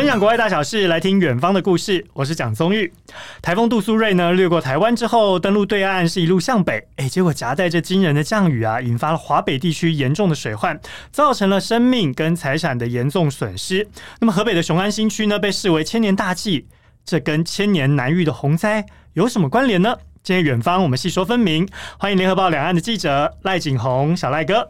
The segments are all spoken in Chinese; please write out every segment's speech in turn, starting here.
分享国外大小事，来听远方的故事。我是蒋宗玉。台风杜苏芮呢，掠过台湾之后，登陆对岸是一路向北，哎，结果夹带着惊人的降雨啊，引发了华北地区严重的水患，造成了生命跟财产的严重损失。那么河北的雄安新区呢，被视为千年大计，这跟千年难遇的洪灾有什么关联呢？今天远方，我们细说分明。欢迎联合报两岸的记者赖景宏，小赖哥。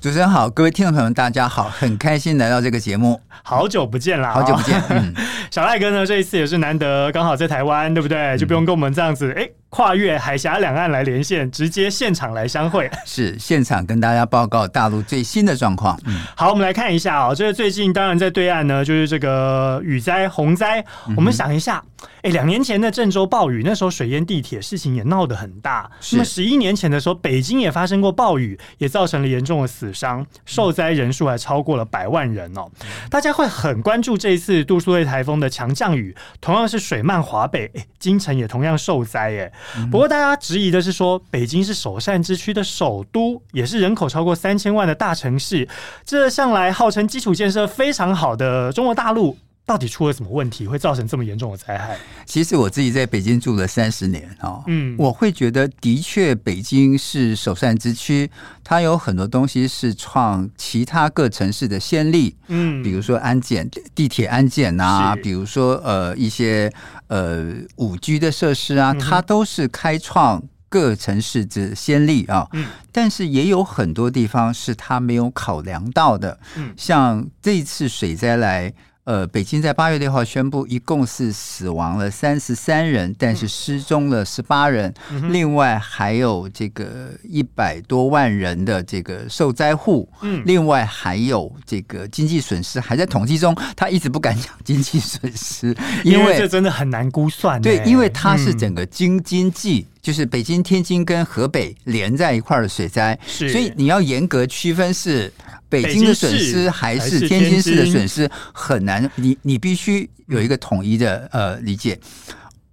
主持人好，各位听众朋友们，大家好，很开心来到这个节目。好久不见啦，好久不见。嗯，小赖哥呢，这一次也是难得，刚好在台湾，对不对？就不用跟我们这样子，哎、嗯。跨越海峡两岸来连线，直接现场来相会，是现场跟大家报告大陆最新的状况。嗯，好，我们来看一下啊、哦，这个最近当然在对岸呢，就是这个雨灾、洪灾。我们想一下，哎、嗯，两年前的郑州暴雨，那时候水淹地铁，事情也闹得很大。那么十一年前的时候，北京也发生过暴雨，也造成了严重的死伤，受灾人数还超过了百万人哦。嗯、大家会很关注这一次杜苏芮台风的强降雨，同样是水漫华北，哎，京城也同样受灾，哎。不过，大家质疑的是说，北京是首善之区的首都，也是人口超过三千万的大城市，这向来号称基础建设非常好的中国大陆，到底出了什么问题，会造成这么严重的灾害？其实我自己在北京住了三十年啊，嗯，我会觉得的确北京是首善之区，它有很多东西是创其他各城市的先例，嗯，比如说安检地铁安检啊，比如说呃一些呃五 G 的设施啊，它都是开创各城市之先例啊，嗯，但是也有很多地方是它没有考量到的，嗯，像这次水灾来。呃，北京在八月六号宣布，一共是死亡了三十三人，但是失踪了十八人，嗯、另外还有这个一百多万人的这个受灾户，嗯，另外还有这个经济损失还在统计中，他一直不敢讲经济损失，因为，这真的很难估算。对，因为它是整个京经济，嗯、就是北京、天津跟河北连在一块儿的水灾，所以你要严格区分是。北京的损失还是天津市的损失很难，你你必须有一个统一的呃理解。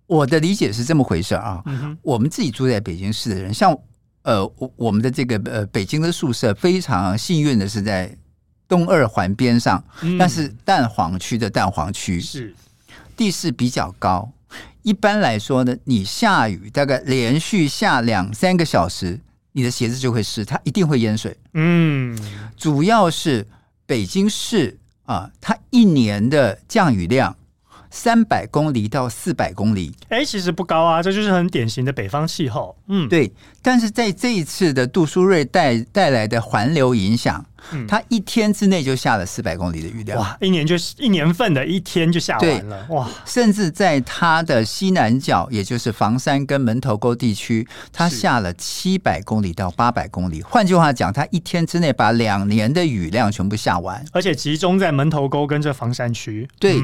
我的理解是这么回事啊，我们自己住在北京市的人，像呃我我们的这个呃北京的宿舍非常幸运的是在东二环边上，但是蛋黄区的蛋黄区是地势比较高，一般来说呢，你下雨大概连续下两三个小时。你的鞋子就会湿，它一定会淹水。嗯，主要是北京市啊，它一年的降雨量三百公里到四百公里。哎，其实不高啊，这就是很典型的北方气候。嗯，对。但是在这一次的杜苏芮带带来的环流影响。它一天之内就下了四百公里的雨量，哇！一年就是一年份的一天就下完了，哇！甚至在它的西南角，也就是房山跟门头沟地区，它下了七百公里到八百公里。换句话讲，它一天之内把两年的雨量全部下完，而且集中在门头沟跟这房山区。对，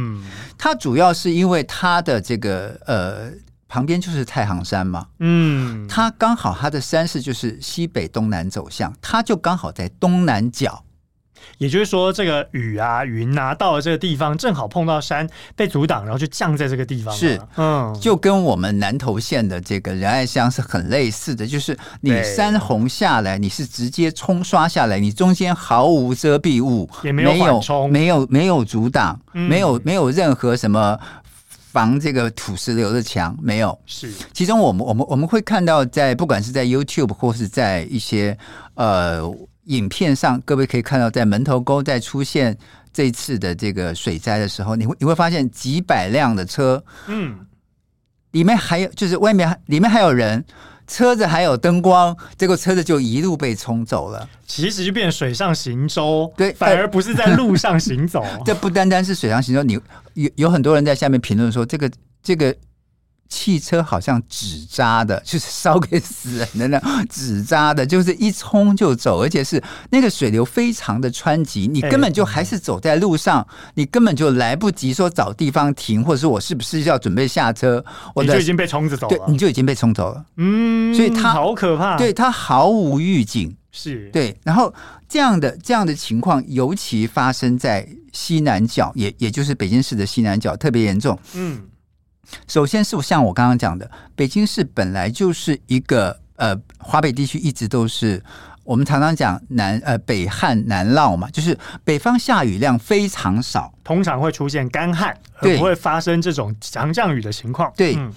它主要是因为它的这个呃。旁边就是太行山嘛，嗯，它刚好它的山势就是西北东南走向，它就刚好在东南角，也就是说，这个雨啊云啊到了这个地方，正好碰到山被阻挡，然后就降在这个地方。是，嗯，就跟我们南投县的这个仁爱乡是很类似的，就是你山洪下来，你是直接冲刷下来，你中间毫无遮蔽物，也没有没有没有阻挡，没有没有任何什么。防这个土石流的墙？没有，是。其中我们我们我们会看到，在不管是在 YouTube 或是在一些呃影片上，各位可以看到，在门头沟在出现这次的这个水灾的时候，你会你会发现几百辆的车，嗯，里面还有就是外面里面还有人。车子还有灯光，结果车子就一路被冲走了。其实就变水上行舟，对，反而不是在路上行走。这不单单是水上行舟，你有有很多人在下面评论说这个这个。汽车好像纸扎的，就是烧给死人的那 纸扎的，就是一冲就走，而且是那个水流非常的湍急，你根本就还是走在路上，你根本就来不及说找地方停，或者说我是不是要准备下车，我就已经被冲着走了，对，你就已经被冲走了，嗯，所以他好可怕，对，他毫无预警，是。对，然后这样的这样的情况尤其发生在西南角，也也就是北京市的西南角特别严重，嗯。首先是像我刚刚讲的，北京市本来就是一个呃，华北地区一直都是我们常常讲南呃北旱南涝嘛，就是北方下雨量非常少，通常会出现干旱，而不会发生这种强降雨的情况。对，嗯、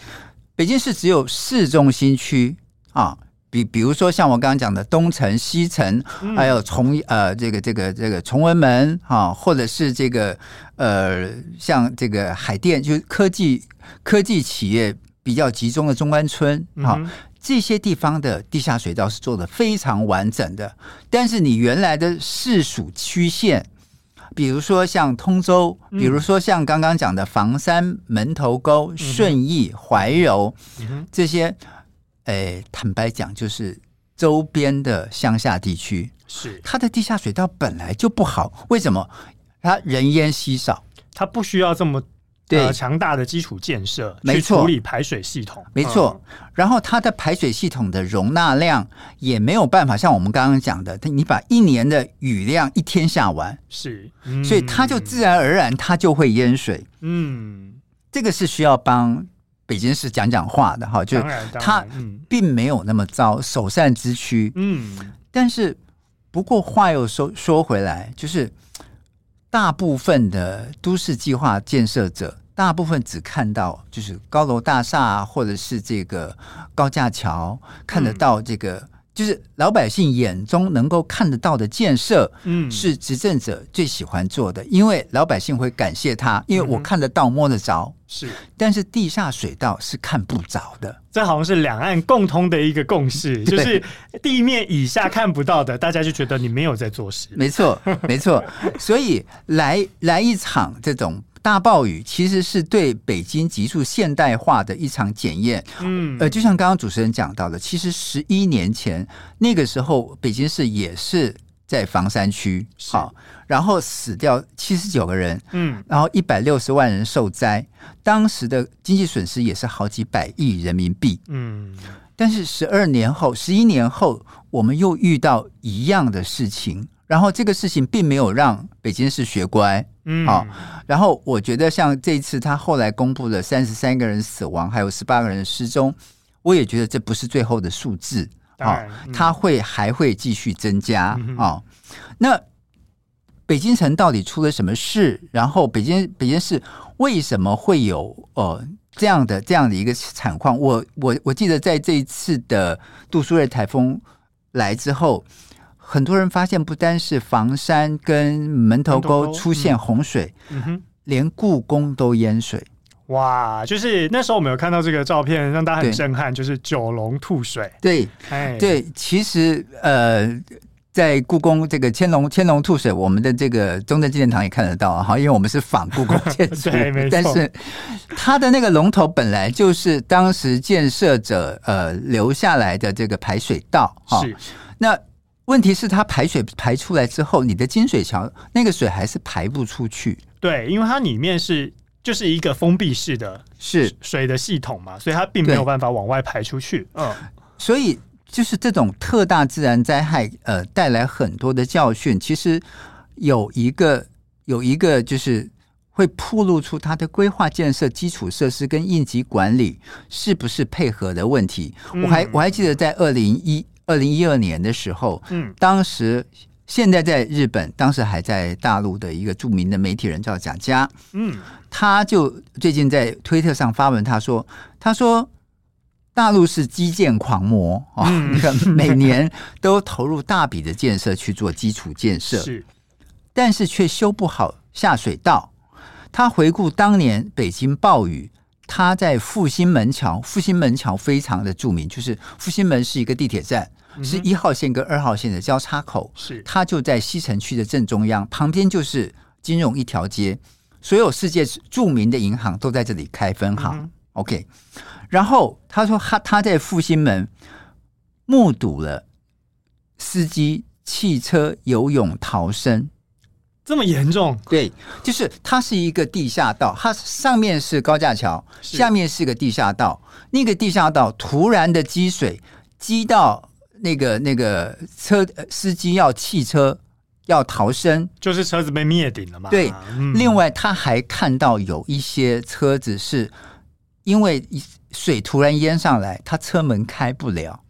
北京市只有市中心区啊，比比如说像我刚刚讲的东城、西城，嗯、还有崇呃这个这个这个崇文门啊，或者是这个呃像这个海淀，就是科技科技企业比较集中的中关村啊。嗯这些地方的地下水道是做的非常完整的，但是你原来的市属区县，比如说像通州，比如说像刚刚讲的房山、门头沟、顺义、怀柔这些，诶，坦白讲，就是周边的乡下地区，是它的地下水道本来就不好，为什么？它人烟稀少，它不需要这么。对，强大的基础建设，没错，去处理排水系统，没错。然后它的排水系统的容纳量也没有办法像我们刚刚讲的，你把一年的雨量一天下完，是，嗯、所以它就自然而然它就会淹水。嗯，这个是需要帮北京市讲讲话的哈，就它并没有那么糟，首善之区。嗯，但是不过话又说说回来，就是。大部分的都市计划建设者，大部分只看到就是高楼大厦，或者是这个高架桥，看得到这个。嗯就是老百姓眼中能够看得到的建设，嗯，是执政者最喜欢做的，因为老百姓会感谢他，因为我看得到、摸得着，是。但是地下水道是看不着的，这好像是两岸共通的一个共识，就是地面以下看不到的，大家就觉得你没有在做事。没错，没错。所以来来一场这种。大暴雨其实是对北京急速现代化的一场检验。嗯，呃，就像刚刚主持人讲到的，其实十一年前那个时候，北京市也是在房山区，好，然后死掉七十九个人，嗯，然后一百六十万人受灾，当时的经济损失也是好几百亿人民币。嗯，但是十二年后，十一年后，我们又遇到一样的事情。然后这个事情并没有让北京市学乖，嗯，好。然后我觉得像这一次他后来公布了三十三个人死亡，还有十八个人失踪，我也觉得这不是最后的数字，啊，他会还会继续增加啊。那北京城到底出了什么事？然后北京北京市为什么会有呃这样的这样的一个惨况？我我我记得在这一次的杜苏芮台风来之后。很多人发现，不单是房山跟门头沟出现洪水，嗯嗯、连故宫都淹水。哇！就是那时候我们有看到这个照片，让大家很震撼，就是九龙吐水。对，哎，对，其实呃，在故宫这个千龙千龙吐水，我们的这个中正纪念堂也看得到哈，因为我们是仿故宫建筑，对，没错。但是它的那个龙头本来就是当时建设者呃留下来的这个排水道哈，是那。问题是它排水排出来之后，你的金水桥那个水还是排不出去。对，因为它里面是就是一个封闭式的，是水的系统嘛，所以它并没有办法往外排出去。嗯，所以就是这种特大自然灾害，呃，带来很多的教训。其实有一个有一个就是会暴露出它的规划建设基础设施跟应急管理是不是配合的问题。嗯、我还我还记得在二零一。二零一二年的时候，嗯，当时现在在日本，当时还在大陆的一个著名的媒体人叫贾佳，嗯，他就最近在推特上发文，他说：“他说大陆是基建狂魔啊，你看 每年都投入大笔的建设去做基础建设，是，但是却修不好下水道。他回顾当年北京暴雨。”他在复兴门桥，复兴门桥非常的著名，就是复兴门是一个地铁站，嗯、是一号线跟二号线的交叉口，是它就在西城区的正中央，旁边就是金融一条街，所有世界著名的银行都在这里开分行。嗯、OK，然后他说他他在复兴门目睹了司机汽车游泳逃生。这么严重？对，就是它是一个地下道，它上面是高架桥，下面是个地下道。那个地下道突然的积水，积到那个那个车司机要弃车要逃生，就是车子被灭顶了嘛。对，嗯、另外他还看到有一些车子是因为水突然淹上来，他车门开不了。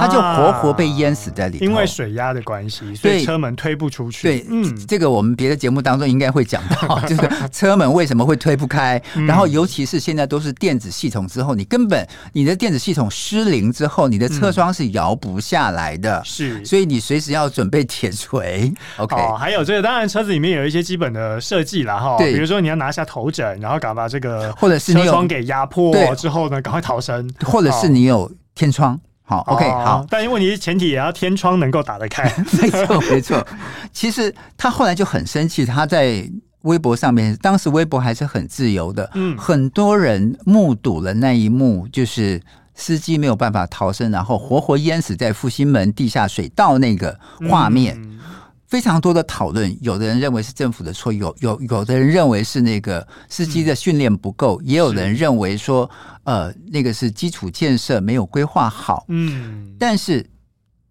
它就活活被淹死在里头。因为水压的关系，所以车门推不出去。对，嗯，这个我们别的节目当中应该会讲到，就是车门为什么会推不开。然后，尤其是现在都是电子系统之后，你根本你的电子系统失灵之后，你的车窗是摇不下来的。是，所以你随时要准备铁锤。OK，还有这个，当然车子里面有一些基本的设计了哈，比如说你要拿下头枕，然后赶快把这个或者是车窗给压破之后呢，赶快逃生，或者是你有天窗。好，OK，好，但问题是前提也要天窗能够打得开。没错，没错。其实他后来就很生气，他在微博上面，当时微博还是很自由的，嗯，很多人目睹了那一幕，就是司机没有办法逃生，然后活活淹死在复兴门地下水道那个画面。嗯非常多的讨论，有的人认为是政府的错，有有有的人认为是那个司机的训练不够，嗯、也有人认为说，呃，那个是基础建设没有规划好。嗯，但是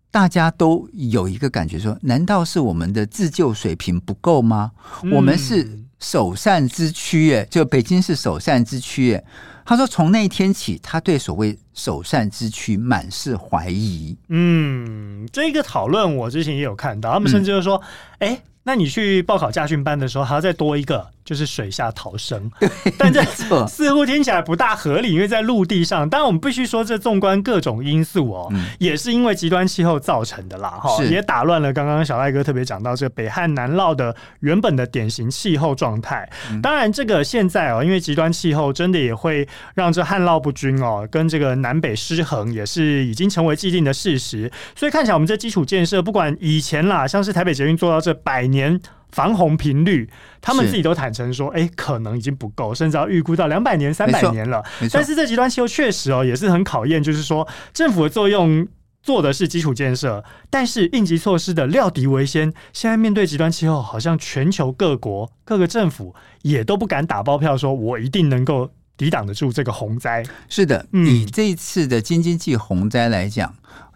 大家都有一个感觉说，难道是我们的自救水平不够吗？嗯、我们是首善之区，耶，就北京是首善之区，哎。他说：“从那一天起，他对所谓首善之区满是怀疑。”嗯，这个讨论我之前也有看到，他们甚至就说：“哎、嗯，那你去报考驾训班的时候，还要再多一个。”就是水下逃生，但这似乎听起来不大合理，因为在陆地上。当然，我们必须说，这纵观各种因素哦，也是因为极端气候造成的啦，哈，也打乱了刚刚小赖哥特别讲到这北汉南涝的原本的典型气候状态。当然，这个现在哦，因为极端气候真的也会让这旱涝不均哦，跟这个南北失衡也是已经成为既定的事实。所以看起来，我们这基础建设，不管以前啦，像是台北捷运做到这百年。防洪频率，他们自己都坦诚说，哎、欸，可能已经不够，甚至要预估到两百年、三百年了。但是这极端气候确实哦，也是很考验，就是说政府的作用做的是基础建设，但是应急措施的料敌为先。现在面对极端气候，好像全球各国各个政府也都不敢打包票，说我一定能够抵挡得住这个洪灾。是的，以这一次的京津冀洪灾来讲。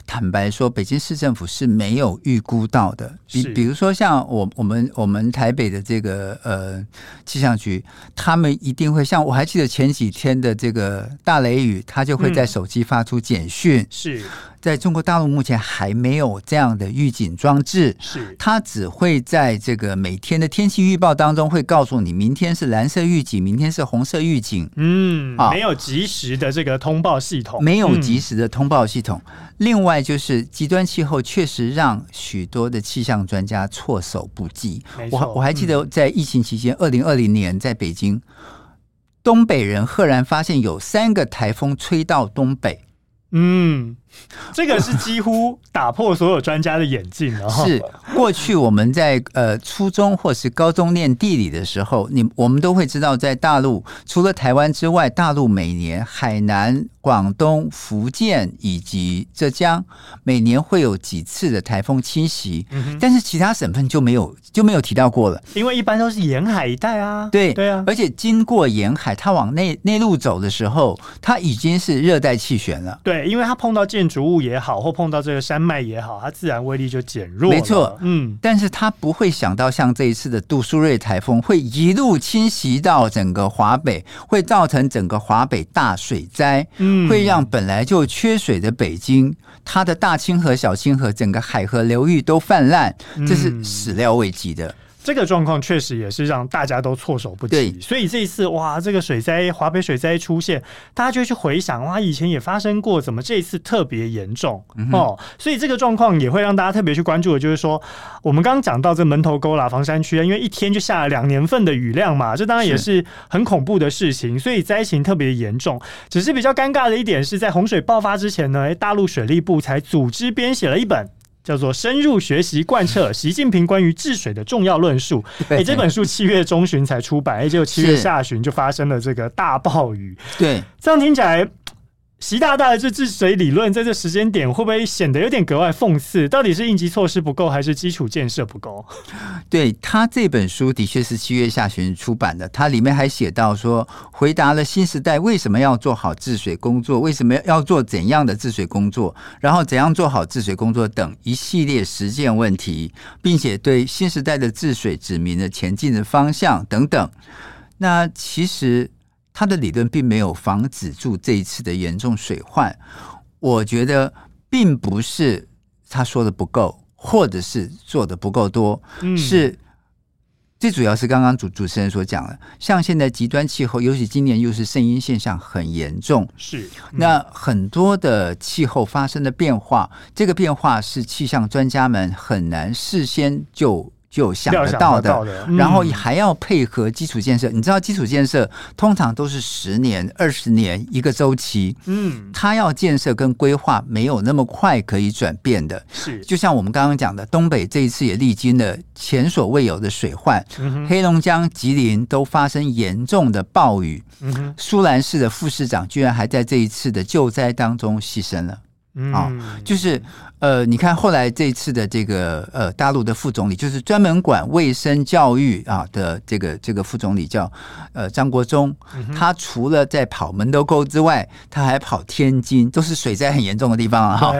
坦白说，北京市政府是没有预估到的。比比如说，像我我们我们台北的这个呃气象局，他们一定会像我还记得前几天的这个大雷雨，他就会在手机发出简讯。嗯、是。在中国大陆目前还没有这样的预警装置，是它只会在这个每天的天气预报当中会告诉你，明天是蓝色预警，明天是红色预警。嗯，没有及时的这个通报系统，没有及时的通报系统。嗯、另外就是极端气候确实让许多的气象专家措手不及。我我还记得在疫情期间，二零二零年在北京，东北人赫然发现有三个台风吹到东北。嗯。这个是几乎打破所有专家的眼镜了。是过去我们在呃初中或是高中念地理的时候，你我们都会知道，在大陆除了台湾之外，大陆每年海南、广东、福建以及浙江每年会有几次的台风侵袭，但是其他省份就没有就没有提到过了，因为一般都是沿海一带啊。对对啊，而且经过沿海，它往内内陆走的时候，它已经是热带气旋了。对，因为它碰到建筑物也好，或碰到这个山脉也好，它自然威力就减弱。没错，嗯，但是他不会想到像这一次的杜苏芮台风会一路侵袭到整个华北，会造成整个华北大水灾，嗯，会让本来就缺水的北京，它的大清河、小清河整个海河流域都泛滥，这是始料未及的。这个状况确实也是让大家都措手不及，所以这一次哇，这个水灾，华北水灾出现，大家就会去回想哇，以前也发生过，怎么这一次特别严重、嗯、哦？所以这个状况也会让大家特别去关注的，就是说我们刚刚讲到这门头沟啦、房山区啊，因为一天就下了两年份的雨量嘛，这当然也是很恐怖的事情，所以灾情特别严重。只是比较尴尬的一点是在洪水爆发之前呢，大陆水利部才组织编写了一本。叫做深入学习贯彻习近平关于治水的重要论述。哎，这本书七月中旬才出版，哎，结果七月下旬就发生了这个大暴雨。对，这样听起来。习大大的这治水理论，在这时间点会不会显得有点格外讽刺？到底是应急措施不够，还是基础建设不够？对，他这本书的确是七月下旬出版的，他里面还写到说，回答了新时代为什么要做好治水工作，为什么要做怎样的治水工作，然后怎样做好治水工作等一系列实践问题，并且对新时代的治水指明了前进的方向等等。那其实。他的理论并没有防止住这一次的严重水患，我觉得并不是他说的不够，或者是做的不够多，嗯、是。最主要是刚刚主主持人所讲的，像现在极端气候，尤其今年又是圣婴现象很严重，是、嗯、那很多的气候发生的变化，这个变化是气象专家们很难事先就。就想得到的，然后还要配合基础建设。你知道，基础建设通常都是十年、二十年一个周期。嗯，它要建设跟规划没有那么快可以转变的。是，就像我们刚刚讲的，东北这一次也历经了前所未有的水患，黑龙江、吉林都发生严重的暴雨。苏兰市的副市长居然还在这一次的救灾当中牺牲了。啊、哦，就是呃，你看后来这一次的这个呃，大陆的副总理，就是专门管卫生教育啊的这个这个副总理叫呃张国忠，他除了在跑门头沟之外，他还跑天津，都是水灾很严重的地方啊。哈，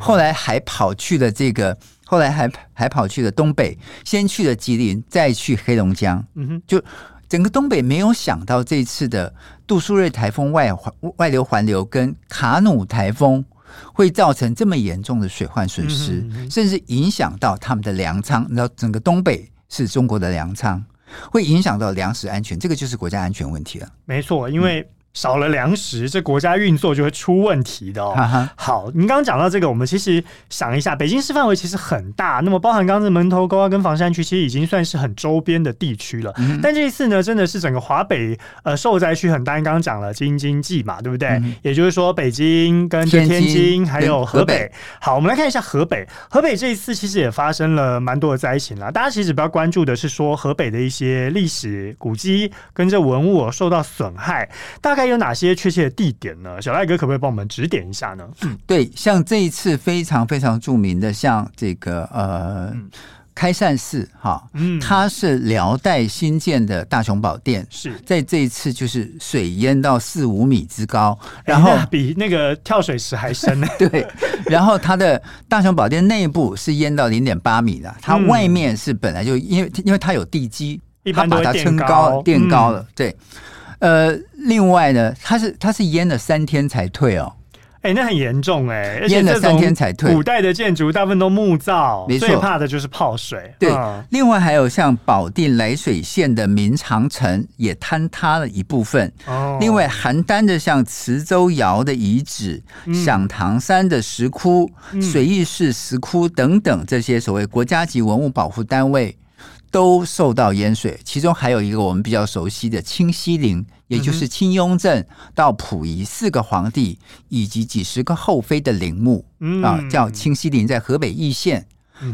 后来还跑去了这个，后来还还跑去了东北，先去了吉林，再去黑龙江。嗯哼，就整个东北没有想到这次的杜苏芮台风外环外流环流跟卡努台风。会造成这么严重的水患损失，嗯哼嗯哼，甚至影响到他们的粮仓。你知道，整个东北是中国的粮仓，会影响到粮食安全，这个就是国家安全问题了。没错，因为、嗯。少了粮食，这国家运作就会出问题的哦。好，您刚刚讲到这个，我们其实想一下，北京市范围其实很大，那么包含刚刚的门头沟啊跟房山区，其实已经算是很周边的地区了。嗯、但这一次呢，真的是整个华北呃受灾区很大。刚刚讲了京津冀嘛，对不对？嗯、也就是说，北京跟天津，天津还有河北。好，我们来看一下河北。河北这一次其实也发生了蛮多的灾情啦。大家其实比较关注的是说，河北的一些历史古迹跟这文物受到损害，大概。有哪些确切的地点呢？小赖哥可不可以帮我们指点一下呢？嗯，对，像这一次非常非常著名的，像这个呃、嗯、开善寺哈，嗯，它是辽代新建的大雄宝殿，是在这一次就是水淹到四五米之高，然后、欸、比那个跳水池还深呢。对，然后它的大雄宝殿内部是淹到零点八米的，它外面是本来就因为因为它有地基，它把它撑高垫高了，嗯、对。呃，另外呢，它是它是淹了三天才退哦，哎、欸，那很严重哎、欸，淹了三天才退。古代的建筑大部分都木造，没错，最怕的就是泡水。对，嗯、另外还有像保定涞水县的明长城也坍塌了一部分。哦，另外邯郸的像磁州窑的遗址、响、嗯、堂山的石窟、嗯、水义寺石窟等等这些所谓国家级文物保护单位。都受到淹水，其中还有一个我们比较熟悉的清西陵，也就是清雍正到溥仪四个皇帝以及几十个后妃的陵墓啊，叫清西陵，在河北易县，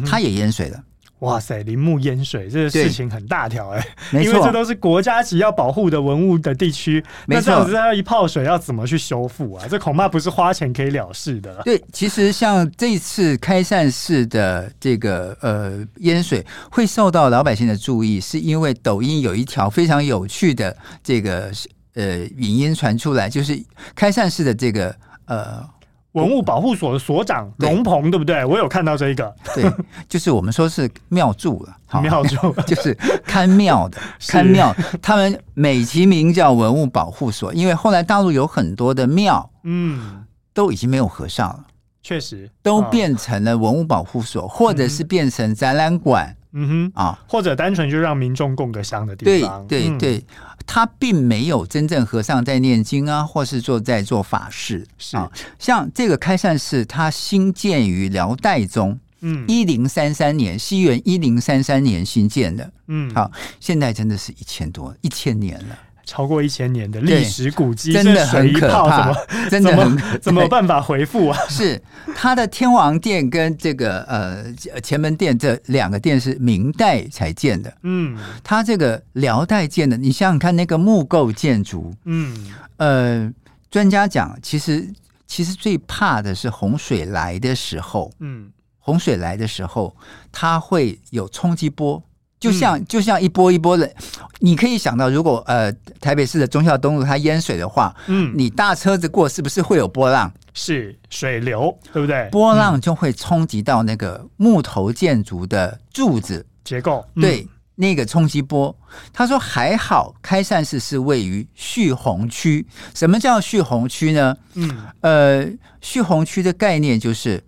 它也淹水了。哇塞，林木淹水，这个事情很大条哎，没错，因为这都是国家级要保护的文物的地区，没错，那这样子它一泡水要怎么去修复啊？这恐怕不是花钱可以了事的。对，其实像这次开善寺的这个呃淹水会受到老百姓的注意，是因为抖音有一条非常有趣的这个呃影音传出来，就是开善寺的这个呃。文物保护所的所长龙鹏，对不对？我有看到这一个，对，就是我们说是庙祝 了，庙祝。就是看庙的，看庙。他们美其名叫文物保护所，因为后来大陆有很多的庙，嗯，都已经没有和尚了，确实。都变成了文物保护所，或者是变成展览馆，嗯哼。啊，或者单纯就让民众供个香的地方，对对对。他并没有真正和尚在念经啊，或是做在做法事。是。啊。像这个开善寺，它兴建于辽代中，嗯，一零三三年，西元一零三三年兴建的，嗯，好，现在真的是一千多一千年了。超过一千年的历史古迹，真的很可怕，真的很可怎么办法回复啊？是它的天王殿跟这个呃前门殿这两个殿是明代才建的，嗯，它这个辽代建的，你想想看那个木构建筑，嗯，呃，专家讲，其实其实最怕的是洪水来的时候，嗯，洪水来的时候，它会有冲击波。就像就像一波一波的，你可以想到，如果呃台北市的忠孝东路它淹水的话，嗯，你大车子过是不是会有波浪？是水流，对不对？波浪就会冲击到那个木头建筑的柱子结构。对，那个冲击波。他说还好，开善寺是位于蓄洪区。什么叫蓄洪区呢？嗯，呃，蓄洪区的概念就是。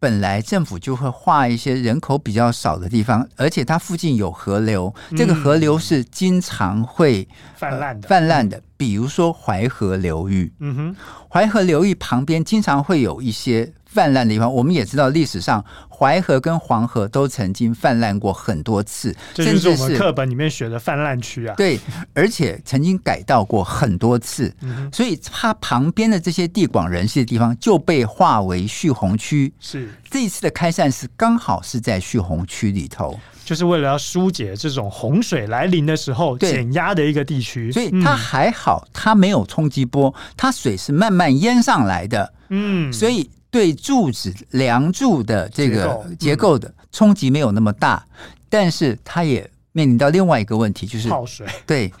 本来政府就会划一些人口比较少的地方，而且它附近有河流，这个河流是经常会泛滥的。泛滥的，比如说淮河流域。嗯哼，淮河流域旁边经常会有一些。泛滥的地方，我们也知道历史上淮河跟黄河都曾经泛滥过很多次，这就是我们课本里面学的泛滥区啊。对，而且曾经改道过很多次，嗯、所以它旁边的这些地广人稀的地方就被划为蓄洪区。是这一次的开善是刚好是在蓄洪区里头，就是为了要疏解这种洪水来临的时候减压的一个地区，所以它还好，它没有冲击波，它水是慢慢淹上来的。嗯，所以。对柱子梁柱的这个结构的冲击没有那么大，嗯、但是它也面临到另外一个问题，就是泡水。对，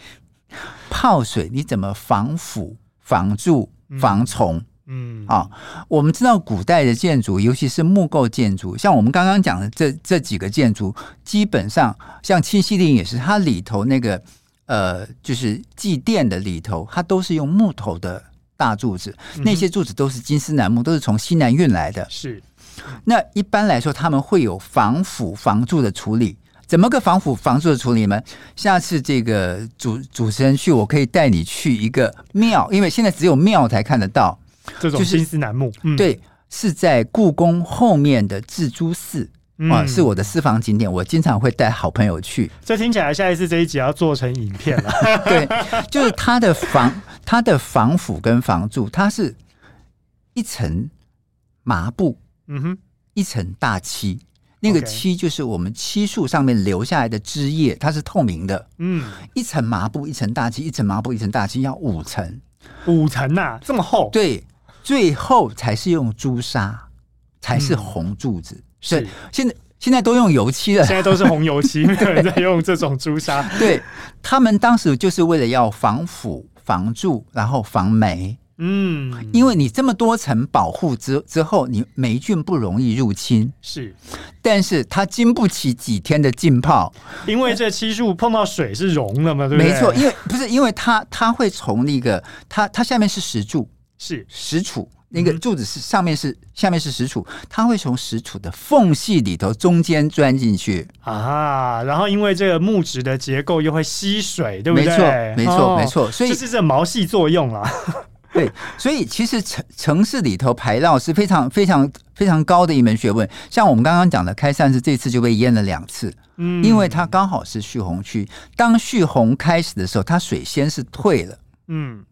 泡水你怎么防腐、防蛀、防虫？嗯，啊，我们知道古代的建筑，尤其是木构建筑，像我们刚刚讲的这这几个建筑，基本上像清西陵也是，它里头那个呃，就是祭奠的里头，它都是用木头的。大柱子，那些柱子都是金丝楠木，都是从西南运来的。是，那一般来说，他们会有防腐防蛀的处理。怎么个防腐防蛀的处理呢？下次这个主主持人去，我可以带你去一个庙，因为现在只有庙才看得到这种金丝楠木。就是嗯、对，是在故宫后面的智珠寺。嗯，是我的私房景点，我经常会带好朋友去。这听起来，下一次这一集要做成影片了。对，就是它的防、它的防腐跟防蛀，它是一层麻布，嗯哼，一层大漆，那个漆就是我们漆树上面留下来的汁液，它是透明的。嗯，一层麻布，一层大漆，一层麻布，一层大漆，要五层，五层呐，这么厚？对，最后才是用朱砂，才是红柱子。嗯是，现在现在都用油漆了，现在都是红油漆，没有人在用这种朱砂。对，他们当时就是为了要防腐、防蛀，然后防霉。嗯，因为你这么多层保护之之后，你霉菌不容易入侵。是，但是它经不起几天的浸泡，因为这漆树碰到水是溶了嘛，对不对？没错，因为不是因为它它会从那个它它下面是石柱，是石柱。那个柱子是上面是下面是石柱，它会从石柱的缝隙里头中间钻进去啊，然后因为这个木质的结构又会吸水，对不对？没错，没错，哦、没错，所以这是这毛细作用了。对，所以其实城城市里头排涝是非常非常非常高的一门学问。像我们刚刚讲的开善寺这次就被淹了两次，嗯，因为它刚好是蓄洪区，当蓄洪开始的时候，它水先是退了，嗯。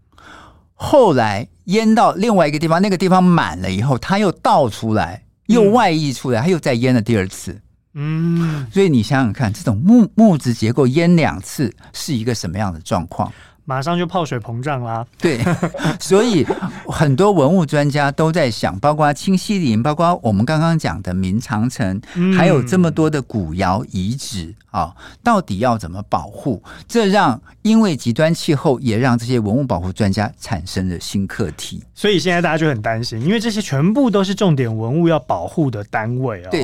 后来淹到另外一个地方，那个地方满了以后，它又倒出来，又外溢出来，它又再淹了第二次。嗯，所以你想想看，这种木木质结构淹两次是一个什么样的状况？马上就泡水膨胀啦。对，所以很多文物专家都在想，包括清西陵，包括我们刚刚讲的明长城，还有这么多的古窑遗址。啊，到底要怎么保护？这让因为极端气候，也让这些文物保护专家产生了新课题。所以现在大家就很担心，因为这些全部都是重点文物要保护的单位哦，对，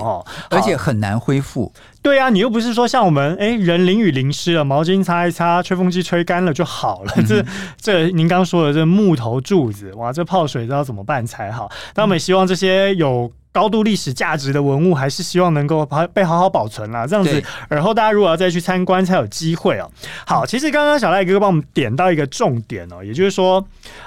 而且很难恢复。对啊，你又不是说像我们，哎，人淋雨淋湿了，毛巾擦一擦，吹风机吹干了就好了。嗯、这 这，您刚说的这木头柱子，哇，这泡水知道怎么办才好？但我们也希望这些有。高度历史价值的文物，还是希望能够被好好保存啦。这样子，而后大家如果要再去参观，才有机会哦。好，其实刚刚小赖哥哥帮我们点到一个重点哦，也就是说，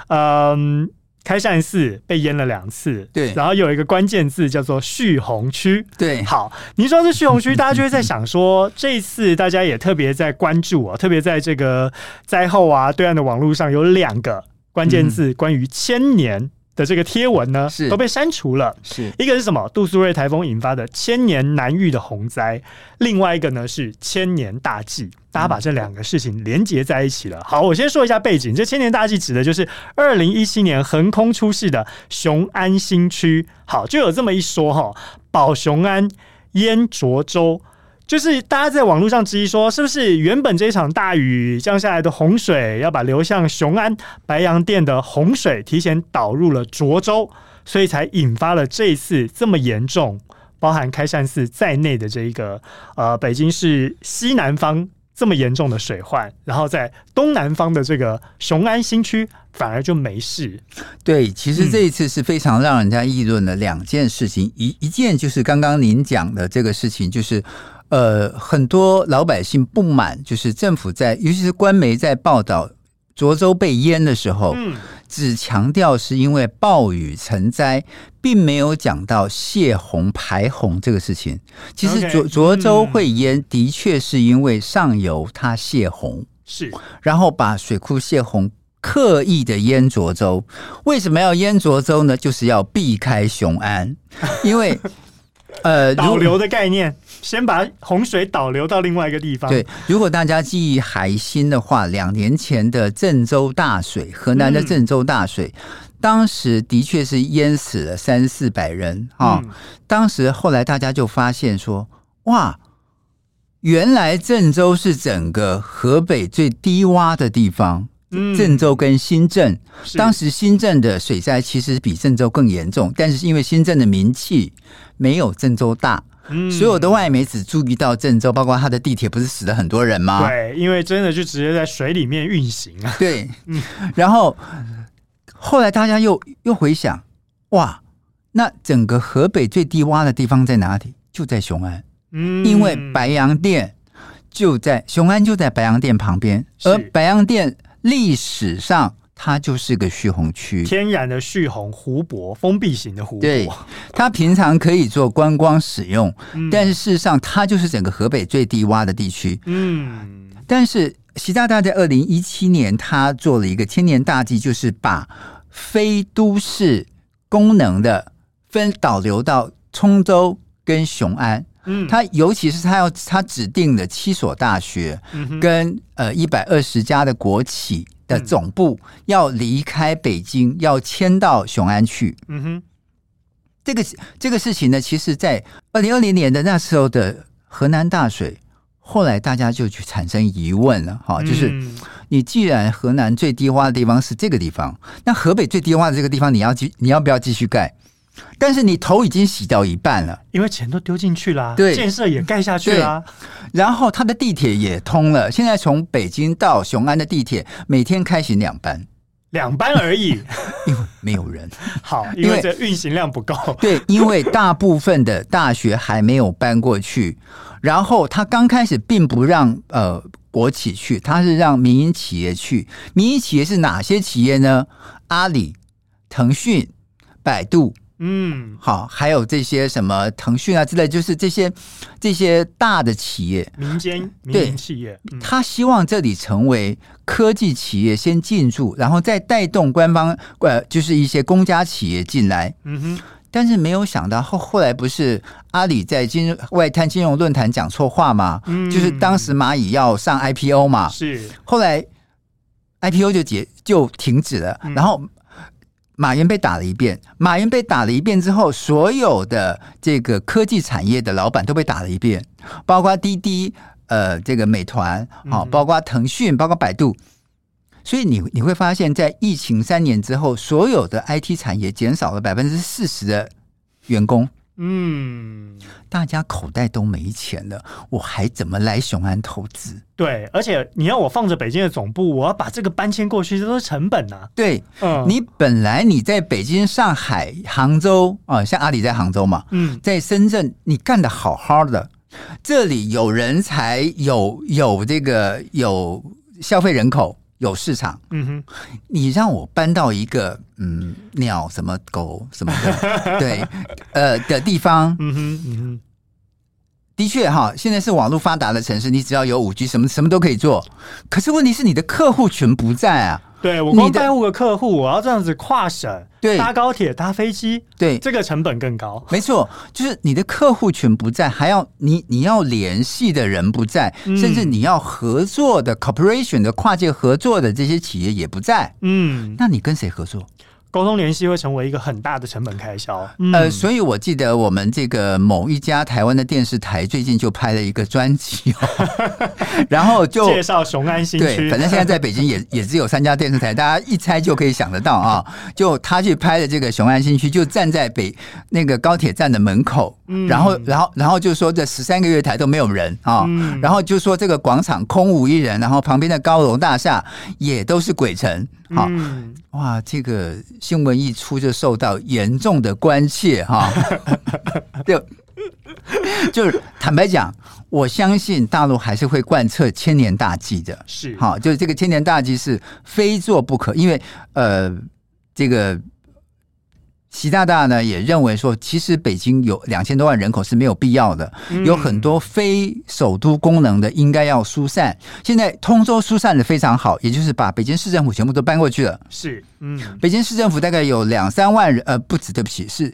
嗯，开善寺被淹了两次，对，然后有一个关键字叫做蓄洪区，对。好，你说是蓄洪区，大家就会在想说，这一次大家也特别在关注啊，特别在这个灾后啊，对岸的网络上有两个关键字，关于千年。的这个贴文呢，是都被删除了。是一个是什么？杜苏芮台风引发的千年难遇的洪灾，另外一个呢是千年大计。大家把这两个事情连接在一起了。好，我先说一下背景。这千年大计指的就是二零一七年横空出世的雄安新区。好，就有这么一说哈，保雄安淹涿州。就是大家在网络上质疑说，是不是原本这一场大雨降下来的洪水，要把流向雄安、白洋淀的洪水提前导入了涿州，所以才引发了这一次这么严重、包含开善寺在内的这一个呃北京市西南方这么严重的水患，然后在东南方的这个雄安新区反而就没事。对，其实这一次是非常让人家议论的两件事情，一一件就是刚刚您讲的这个事情，就是呃很多老百姓不满，就是政府在尤其是官媒在报道涿州被淹的时候。嗯只强调是因为暴雨成灾，并没有讲到泄洪排洪这个事情。其实涿涿州会淹，的确是因为上游它泄洪，是然后把水库泄洪，刻意的淹涿州。为什么要淹涿州呢？就是要避开雄安，因为呃 导流的概念。先把洪水导流到另外一个地方。对，如果大家记忆还新的话，两年前的郑州大水，河南的郑州大水，嗯、当时的确是淹死了三四百人啊。嗯、当时后来大家就发现说，哇，原来郑州是整个河北最低洼的地方。嗯、郑州跟新郑，当时新郑的水灾其实比郑州更严重，但是因为新郑的名气没有郑州大。嗯、所有的外媒只注意到郑州，包括它的地铁，不是死了很多人吗？对，因为真的就直接在水里面运行啊。对，嗯、然后后来大家又又回想，哇，那整个河北最低洼的地方在哪里？就在雄安，嗯，因为白洋淀就在雄安，就在白洋淀旁边，而白洋淀历史上。它就是个蓄洪区，天然的蓄洪湖泊，封闭型的湖泊。对，它平常可以做观光使用，嗯、但是事实上，它就是整个河北最低洼的地区。嗯，但是习大大在二零一七年，他做了一个千年大计，就是把非都市功能的分导流到郴州跟雄安。嗯，他尤其是他要他指定的七所大学跟呃一百二十家的国企。的总部要离开北京，要迁到雄安去。嗯哼，这个这个事情呢，其实，在二零二零年的那时候的河南大水，后来大家就去产生疑问了。哈，就是你既然河南最低洼的地方是这个地方，那河北最低洼的这个地方，你要继你要不要继续盖？但是你头已经洗掉一半了，因为钱都丢进去了，对，建设也盖下去了，然后它的地铁也通了。现在从北京到雄安的地铁每天开行两班，两班而已，因为没有人。好，因为这运行量不够。对，因为大部分的大学还没有搬过去，然后他刚开始并不让呃国企去，他是让民营企业去。民营企业是哪些企业呢？阿里、腾讯、百度。嗯，好，还有这些什么腾讯啊之类，就是这些这些大的企业，民间民营企业，嗯、他希望这里成为科技企业先进驻，然后再带动官方呃，就是一些公家企业进来。嗯哼，但是没有想到后后来不是阿里在金外滩金融论坛讲错话吗？嗯，就是当时蚂蚁要上 IPO 嘛，是。后来 IPO 就结就停止了，嗯、然后。马云被打了一遍，马云被打了一遍之后，所有的这个科技产业的老板都被打了一遍，包括滴滴，呃，这个美团，啊，包括腾讯，包括百度。所以你你会发现在疫情三年之后，所有的 IT 产业减少了百分之四十的员工。嗯，大家口袋都没钱了，我还怎么来雄安投资？对，而且你要我放着北京的总部，我要把这个搬迁过去，这都是成本啊。对，嗯，你本来你在北京、上海、杭州啊，像阿里在杭州嘛，嗯，在深圳你干的好好的，这里有人才，有有这个有消费人口。有市场，嗯哼，你让我搬到一个嗯鸟什么狗什么的，对，呃的地方，嗯哼，嗯哼，的确哈，现在是网络发达的城市，你只要有五 G，什么什么都可以做。可是问题是你的客户群不在啊。对，我光带五个客户，我要这样子跨省，对，搭高铁、搭飞机，对，这个成本更高。没错，就是你的客户群不在，还要你你要联系的人不在，嗯、甚至你要合作的 corporation 的跨界合作的这些企业也不在。嗯，那你跟谁合作？沟通联系会成为一个很大的成本开销。嗯、呃，所以我记得我们这个某一家台湾的电视台最近就拍了一个专辑哦，然后就介绍雄安新区。对，反正现在在北京也 也只有三家电视台，大家一猜就可以想得到啊。就他去拍的这个雄安新区，就站在北那个高铁站的门口，嗯、然后然后然后就说这十三个月台都没有人啊，嗯、然后就说这个广场空无一人，然后旁边的高楼大厦也都是鬼城。好，嗯、哇，这个新闻一出就受到严重的关切哈。就就是坦白讲，我相信大陆还是会贯彻千年大计的。是，好，就是这个千年大计是非做不可，因为呃，这个。习大大呢也认为说，其实北京有两千多万人口是没有必要的，有很多非首都功能的应该要疏散。现在通州疏散的非常好，也就是把北京市政府全部都搬过去了。是，嗯，北京市政府大概有两三万人，呃，不止，对不起，是。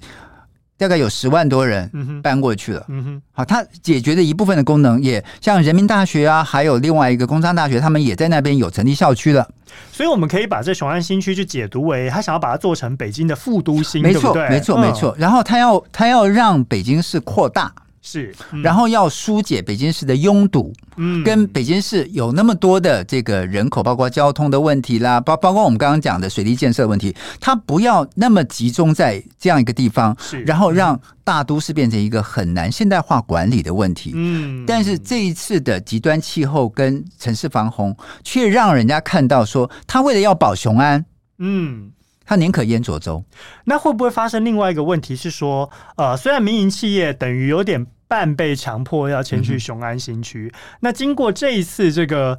大概有十万多人搬过去了。嗯哼，好，它解决的一部分的功能，也像人民大学啊，还有另外一个工商大学，他们也在那边有成立校区了。所以，我们可以把这雄安新区去解读为，他想要把它做成北京的副都心，没错，对对没错，没错。然后，他要他要让北京市扩大。是，嗯、然后要疏解北京市的拥堵，嗯，跟北京市有那么多的这个人口，包括交通的问题啦，包包括我们刚刚讲的水利建设问题，它不要那么集中在这样一个地方，是，然后让大都市变成一个很难现代化管理的问题，嗯，但是这一次的极端气候跟城市防洪，却让人家看到说，他为了要保雄安，嗯。他宁可淹涿州，那会不会发生另外一个问题是说，呃，虽然民营企业等于有点半被强迫要迁去雄安新区，嗯、那经过这一次这个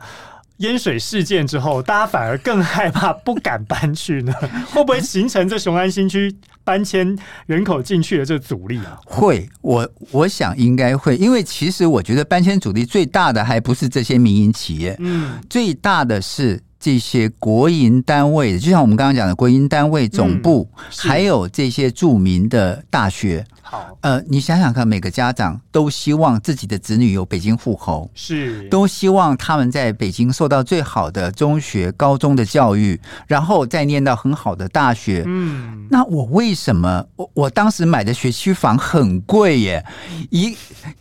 淹水事件之后，大家反而更害怕，不敢搬去呢？会不会形成这雄安新区搬迁人口进去的这个阻力啊？会，我我想应该会，因为其实我觉得搬迁阻力最大的还不是这些民营企业，嗯，最大的是。这些国营单位，就像我们刚刚讲的国营单位总部，嗯、还有这些著名的大学。好，呃，你想想看，每个家长都希望自己的子女有北京户口，是，都希望他们在北京受到最好的中学、高中的教育，然后再念到很好的大学。嗯，那我为什么我我当时买的学区房很贵耶？一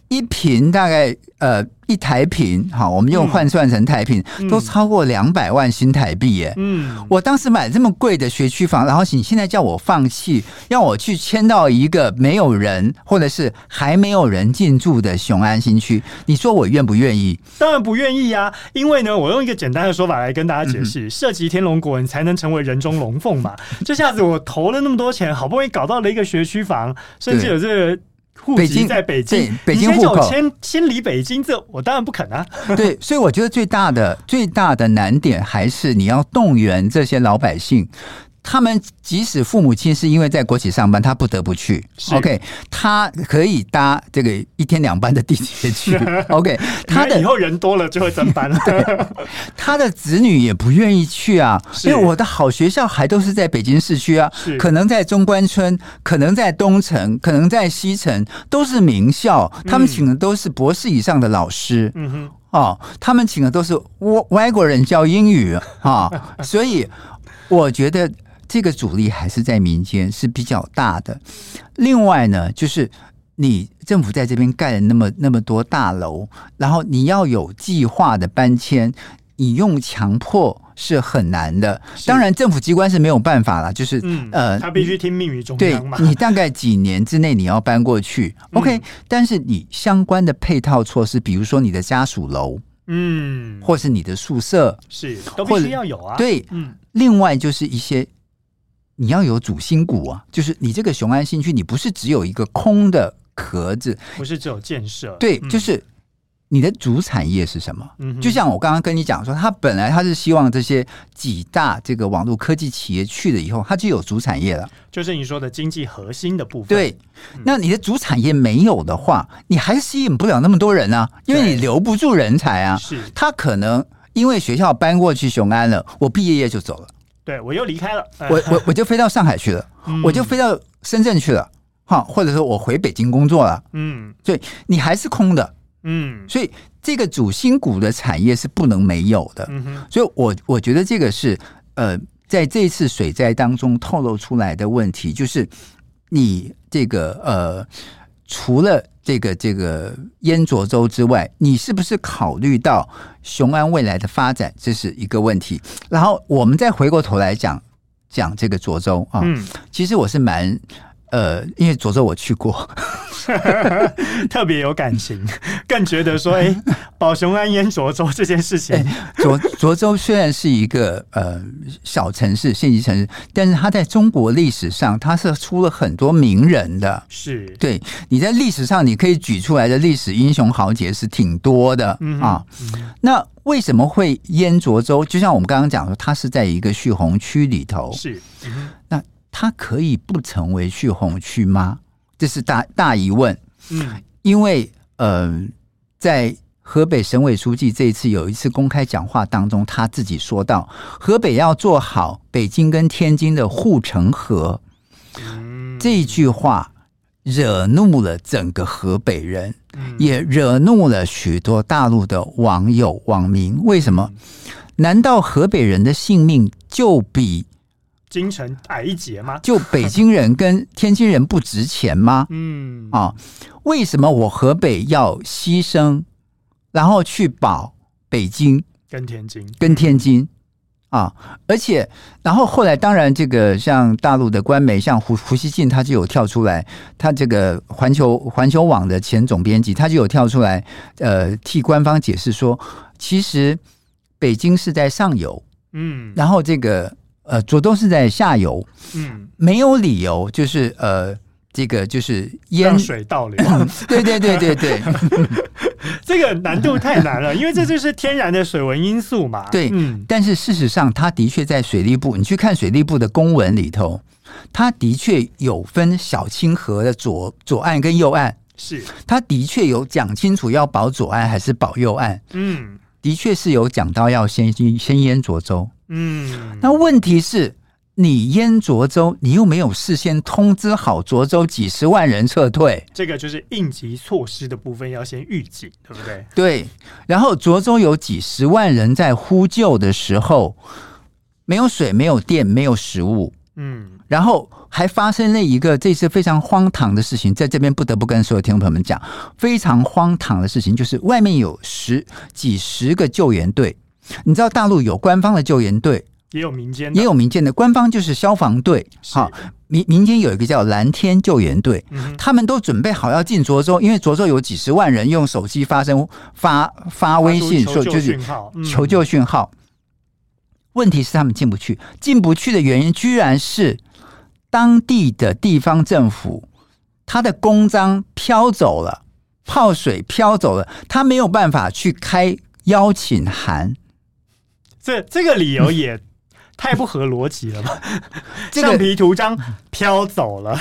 一平大概呃。一台平，好，我们用换算成台平，嗯、都超过两百万新台币耶。嗯，我当时买这么贵的学区房，然后你现在叫我放弃，要我去迁到一个没有人或者是还没有人进驻的雄安新区，你说我愿不愿意？当然不愿意呀、啊，因为呢，我用一个简单的说法来跟大家解释：设极、嗯、天龙国，你才能成为人中龙凤嘛。这下子我投了那么多钱，好不容易搞到了一个学区房，甚至有这个。户籍在北京，北京户口迁迁离北京，这我当然不肯啊。对，所以我觉得最大的最大的难点还是你要动员这些老百姓。他们即使父母亲是因为在国企上班，他不得不去。OK，他可以搭这个一天两班的地铁去。OK，他的以后人多了就会增班了。对，他的子女也不愿意去啊，是因为我的好学校还都是在北京市区啊，可能在中关村，可能在东城，可能在西城，都是名校。他们请的都是博士以上的老师。嗯哼，哦，他们请的都是外外国人教英语啊，所以我觉得。这个阻力还是在民间是比较大的。另外呢，就是你政府在这边盖了那么那么多大楼，然后你要有计划的搬迁，你用强迫是很难的。是当然，政府机关是没有办法了，就是、嗯、呃，他必须听命于中央嘛。对，你大概几年之内你要搬过去，OK？、嗯、但是你相关的配套措施，比如说你的家属楼，嗯，或是你的宿舍，是都必须要有啊。对，嗯。另外就是一些。你要有主心骨啊，就是你这个雄安新区，你不是只有一个空的壳子，不是只有建设，对，嗯、就是你的主产业是什么？嗯，就像我刚刚跟你讲说，他本来他是希望这些几大这个网络科技企业去了以后，他就有主产业了，就是你说的经济核心的部分。对，那你的主产业没有的话，你还是吸引不了那么多人啊，因为你留不住人才啊。是，他可能因为学校搬过去雄安了，我毕业业就走了。对，我又离开了，我我我就飞到上海去了，嗯、我就飞到深圳去了，哈，或者说我回北京工作了，嗯，所以你还是空的，嗯，所以这个主心骨的产业是不能没有的，嗯，所以我我觉得这个是呃。在这次水灾当中透露出来的问题，就是你这个呃，除了这个这个燕涿州之外，你是不是考虑到雄安未来的发展？这是一个问题。然后我们再回过头来讲讲这个涿州啊，嗯，其实我是蛮。呃，因为涿州我去过，特别有感情，更觉得说，哎、欸，保雄安淹涿州这件事情，浊 浊、欸、州虽然是一个呃小城市、县级城市，但是它在中国历史上，它是出了很多名人的。是，对，你在历史上你可以举出来的历史英雄豪杰是挺多的、嗯、啊。嗯、那为什么会淹涿州？就像我们刚刚讲说，它是在一个蓄洪区里头。是，嗯、那。它可以不成为蓄洪区吗？这是大大疑问。嗯，因为呃，在河北省委书记这一次有一次公开讲话当中，他自己说到，河北要做好北京跟天津的护城河。嗯，这一句话惹怒了整个河北人，也惹怒了许多大陆的网友网民。为什么？难道河北人的性命就比？京城矮一截吗？就北京人跟天津人不值钱吗？嗯啊，为什么我河北要牺牲，然后去保北京跟天津跟天津啊？而且，然后后来当然这个像大陆的官媒，像胡胡锡进，他就有跳出来，他这个环球环球网的前总编辑，他就有跳出来，呃，替官方解释说，其实北京是在上游，嗯，然后这个。呃，浊州是在下游，嗯，没有理由，就是呃，这个就是淹水倒流，对对对对对，这个难度太难了，因为这就是天然的水文因素嘛。对，嗯，但是事实上，它的确在水利部，你去看水利部的公文里头，它的确有分小清河的左左岸跟右岸，是，它的确有讲清楚要保左岸还是保右岸，嗯，的确是有讲到要先先淹浊州。嗯，那问题是，你淹浊州，你又没有事先通知好涿州几十万人撤退，这个就是应急措施的部分要先预警，对不对？对。然后涿州有几十万人在呼救的时候，没有水、没有电、没有食物，嗯，然后还发生了一个这次非常荒唐的事情，在这边不得不跟所有听众朋友们讲，非常荒唐的事情，就是外面有十几十个救援队。你知道大陆有官方的救援队，也有民间，也有民间的。官方就是消防队，好民民间有一个叫蓝天救援队，嗯、他们都准备好要进涿州，因为涿州有几十万人用手机发声发发微信说就是求救讯号。问题是他们进不去，进不去的原因居然是当地的地方政府，他的公章飘走了，泡水飘走了，他没有办法去开邀请函。这这个理由也太不合逻辑了吧？橡皮图章飘走了，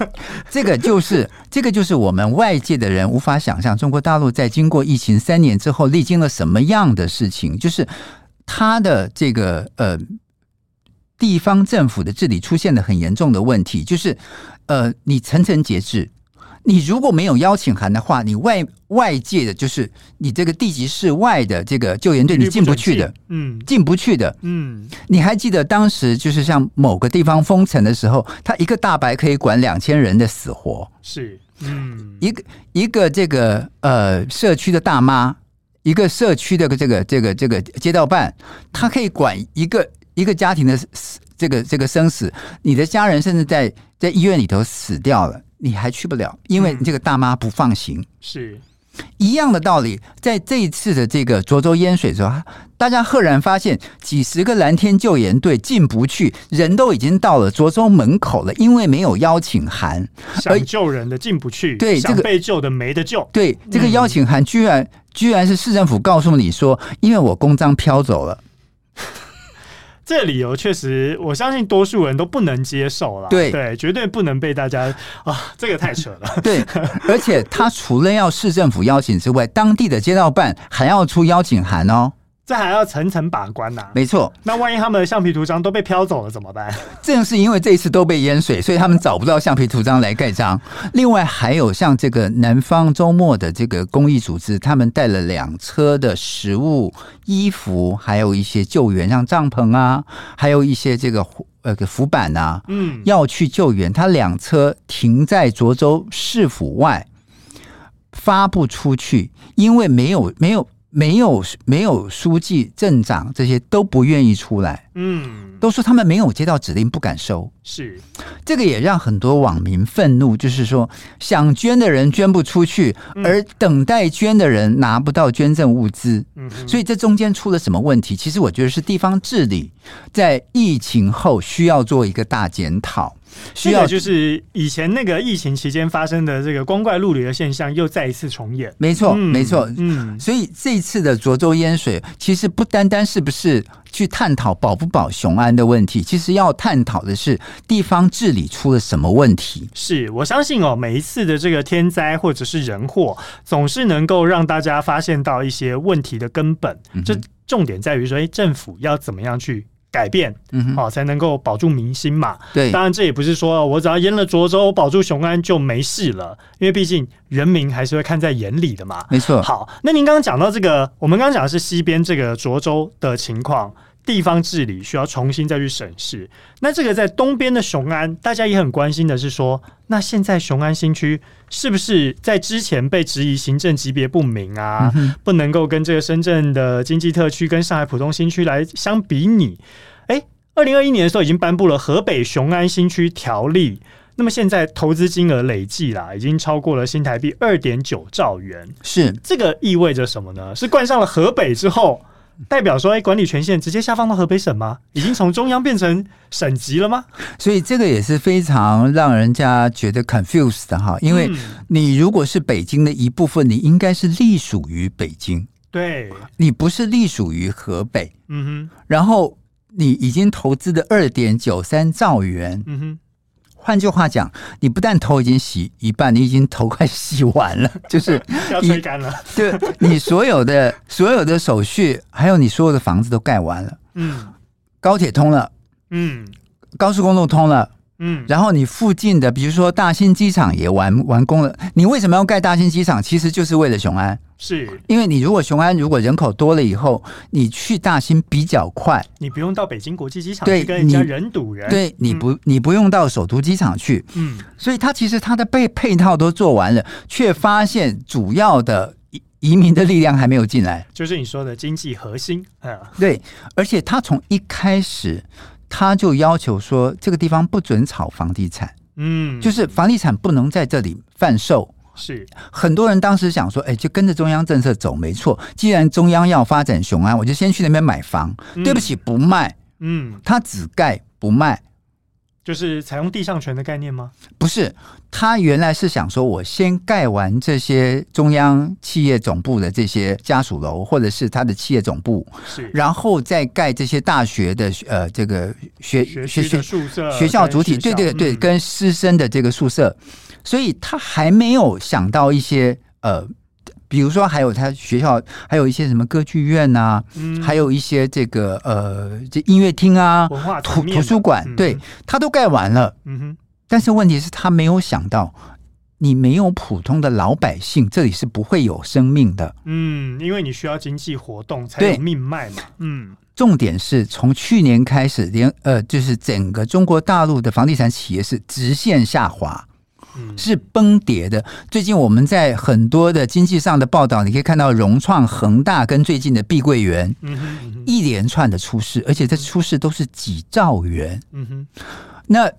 这个就是这个就是我们外界的人无法想象，中国大陆在经过疫情三年之后，历经了什么样的事情？就是他的这个呃地方政府的治理出现了很严重的问题，就是呃你层层节制。你如果没有邀请函的话，你外外界的，就是你这个地级市外的这个救援队，你进不去的，嗯，进不去的，嗯。你还记得当时就是像某个地方封城的时候，他一个大白可以管两千人的死活，是，嗯，一个一个这个呃社区的大妈，一个社区的这个这个这个街道办，他可以管一个一个家庭的死这个这个生死，你的家人甚至在在医院里头死掉了。你还去不了，因为你这个大妈不放行。是一样的道理，在这一次的这个涿州淹水的时候，大家赫然发现几十个蓝天救援队进不去，人都已经到了涿州门口了，因为没有邀请函，想救人的进不去，对，这个被救的没得救。对，这个邀请函居然居然是市政府告诉你说，因为我公章飘走了。这理由确实，我相信多数人都不能接受了。对对，绝对不能被大家啊，这个太扯了。对，而且他除了要市政府邀请之外，当地的街道办还要出邀请函哦。这还要层层把关呐、啊。没错，那万一他们的橡皮图章都被飘走了怎么办？正是因为这一次都被淹水，所以他们找不到橡皮图章来盖章。另外还有像这个南方周末的这个公益组织，他们带了两车的食物、衣服，还有一些救援，像帐篷啊，还有一些这个呃个浮板啊，嗯，要去救援。他两车停在涿州市府外。发不出去，因为没有没有没有没有书记、镇长这些都不愿意出来，嗯，都说他们没有接到指令，不敢收。是这个也让很多网民愤怒，就是说想捐的人捐不出去，而等待捐的人拿不到捐赠物资，嗯，所以这中间出了什么问题？其实我觉得是地方治理在疫情后需要做一个大检讨。需要就是以前那个疫情期间发生的这个光怪陆离的现象又再一次重演。没错，没错，嗯，所以这一次的涿州淹水，其实不单单是不是去探讨保不保雄安的问题，其实要探讨的是地方治理出了什么问题。是我相信哦，每一次的这个天灾或者是人祸，总是能够让大家发现到一些问题的根本。这重点在于说，哎，政府要怎么样去改变，嗯，好，才能够保住民心嘛。对，当然这也不是说我只要淹了涿州，保住雄安就没事了，因为毕竟人民还是会看在眼里的嘛。没错。好，那您刚刚讲到这个，我们刚刚讲的是西边这个涿州的情况，地方治理需要重新再去审视。那这个在东边的雄安，大家也很关心的是说，那现在雄安新区是不是在之前被质疑行政级别不明啊？嗯、不能够跟这个深圳的经济特区跟上海浦东新区来相比拟？哎，二零二一年的时候已经颁布了河北雄安新区条例，那么现在投资金额累计啦，已经超过了新台币二点九兆元。是这个意味着什么呢？是冠上了河北之后，代表说，哎，管理权限直接下放到河北省吗？已经从中央变成省级了吗？所以这个也是非常让人家觉得 confused 的哈，因为你如果是北京的一部分，你应该是隶属于北京，对，你不是隶属于河北。嗯哼，然后你已经投资的二点九三兆元，嗯哼。换句话讲，你不但头已经洗一半，你已经头快洗完了，就是要吹干了。对，你所有的所有的手续，还有你所有的房子都盖完了。嗯，高铁通了，嗯，高速公路通了。嗯，然后你附近的，比如说大兴机场也完完工了。你为什么要盖大兴机场？其实就是为了雄安，是。因为你如果雄安如果人口多了以后，你去大兴比较快，你不用到北京国际机场去跟人家人堵人，对，你不你不用到首都机场去，嗯，所以它其实它的被配套都做完了，却发现主要的移移民的力量还没有进来，就是你说的经济核心啊，对，而且他从一开始。他就要求说，这个地方不准炒房地产，嗯，就是房地产不能在这里贩售。是很多人当时想说，哎，就跟着中央政策走，没错。既然中央要发展雄安，我就先去那边买房。嗯、对不起，不卖。嗯，他只盖不卖。就是采用地上权的概念吗？不是，他原来是想说，我先盖完这些中央企业总部的这些家属楼，或者是他的企业总部，是，然后再盖这些大学的呃这个学学学宿舍、学校主体，对对对，跟师生的这个宿舍，所以他还没有想到一些呃。比如说，还有他学校，还有一些什么歌剧院啊，嗯、还有一些这个呃，这音乐厅啊，文化图图书馆，嗯、对，他都盖完了。嗯哼，但是问题是他没有想到，你没有普通的老百姓，这里是不会有生命的。嗯，因为你需要经济活动才有命脉嘛。嗯，重点是从去年开始，连呃，就是整个中国大陆的房地产企业是直线下滑。是崩跌的。最近我们在很多的经济上的报道，你可以看到融创、恒大跟最近的碧桂园，一连串的出事，而且这出事都是几兆元。嗯哼，那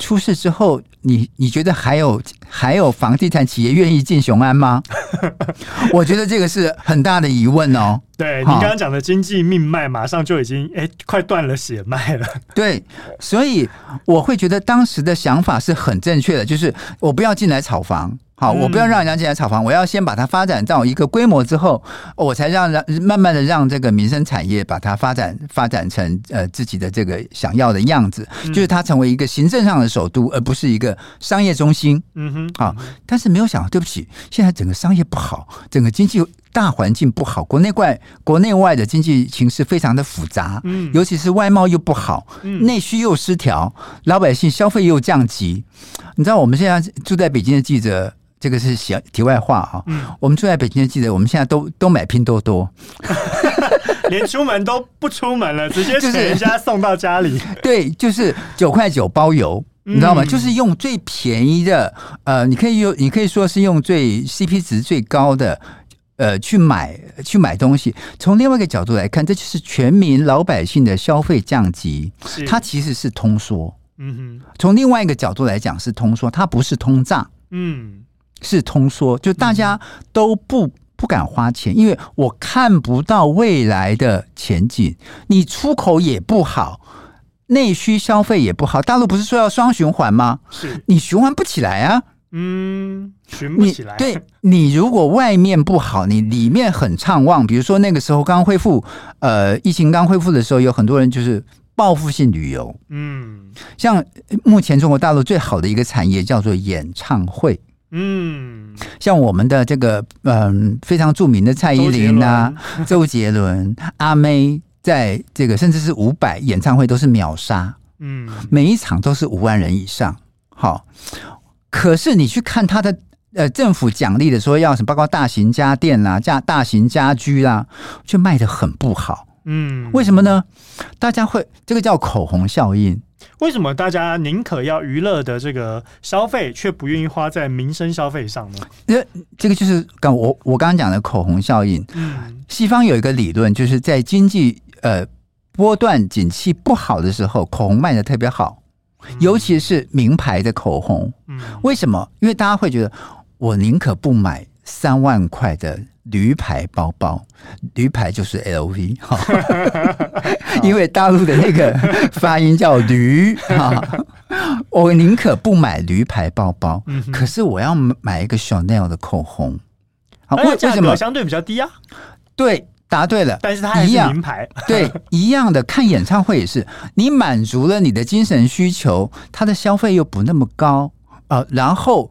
出事之后，你你觉得还有还有房地产企业愿意进雄安吗？我觉得这个是很大的疑问哦。对，你刚刚讲的经济命脉，马上就已经哎，快断了血脉了。对，所以我会觉得当时的想法是很正确的，就是我不要进来炒房。好，我不要让人家进来炒房，我要先把它发展到一个规模之后，我才让让慢慢的让这个民生产业把它发展发展成呃自己的这个想要的样子，就是它成为一个行政上的首都，而不是一个商业中心。嗯哼，好，但是没有想到，对不起，现在整个商业不好，整个经济大环境不好，国内外国内外的经济形势非常的复杂，嗯，尤其是外贸又不好，嗯，内需又失调，老百姓消费又降级。你知道我们现在住在北京的记者，这个是小题外话啊。嗯，我们住在北京的记者，我们现在都都买拼多多，连出门都不出门了，直接是人家送到家里。对，就是九块九包邮，你知道吗？就是用最便宜的，呃，你可以用，你可以说是用最 CP 值最高的。呃，去买去买东西，从另外一个角度来看，这就是全民老百姓的消费降级，它其实是通缩。嗯哼，从另外一个角度来讲是通缩，它不是通胀。嗯，是通缩，就大家都不不敢花钱，因为我看不到未来的前景。你出口也不好，内需消费也不好。大陆不是说要双循环吗？是，你循环不起来啊。嗯，循不起来。对，你如果外面不好，你里面很畅旺。比如说那个时候刚恢复，呃，疫情刚恢复的时候，有很多人就是报复性旅游。嗯，像目前中国大陆最好的一个产业叫做演唱会。嗯，像我们的这个嗯、呃、非常著名的蔡依林啊、周杰伦、阿妹，在这个甚至是伍佰演唱会都是秒杀。嗯，每一场都是五万人以上。好。可是你去看他的呃政府奖励的说要什么，包括大型家电啦、家大型家居啦，却卖的很不好。嗯，为什么呢？大家会这个叫口红效应。为什么大家宁可要娱乐的这个消费，却不愿意花在民生消费上呢？这这个就是刚我我刚刚讲的口红效应。嗯，西方有一个理论，就是在经济呃波段景气不好的时候，口红卖的特别好。尤其是名牌的口红，嗯为什么？因为大家会觉得，我宁可不买三万块的驴牌包包，驴牌就是 LV 哈，因为大陆的那个发音叫驴哈，我宁可不买驴牌包包，可是我要买一个 Chanel 的口红，为为什么相对比较低啊？对。答对了，但是它还是名牌。对，一样的，看演唱会也是，你满足了你的精神需求，它的消费又不那么高啊、呃。然后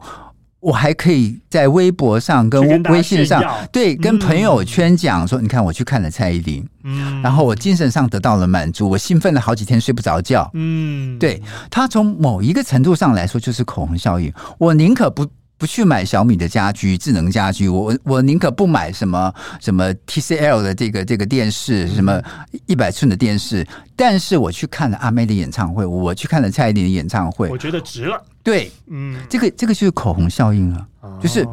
我还可以在微博上跟微信上，对，跟朋友圈讲说，嗯、你看我去看了蔡依林，嗯，然后我精神上得到了满足，我兴奋了好几天睡不着觉，嗯，对，他从某一个程度上来说就是口红效应，我宁可不。不去买小米的家居，智能家居，我我宁可不买什么什么 TCL 的这个这个电视，什么一百寸的电视，但是我去看了阿妹的演唱会，我去看了蔡依林的演唱会，我觉得值了。对，嗯，这个这个就是口红效应啊，就是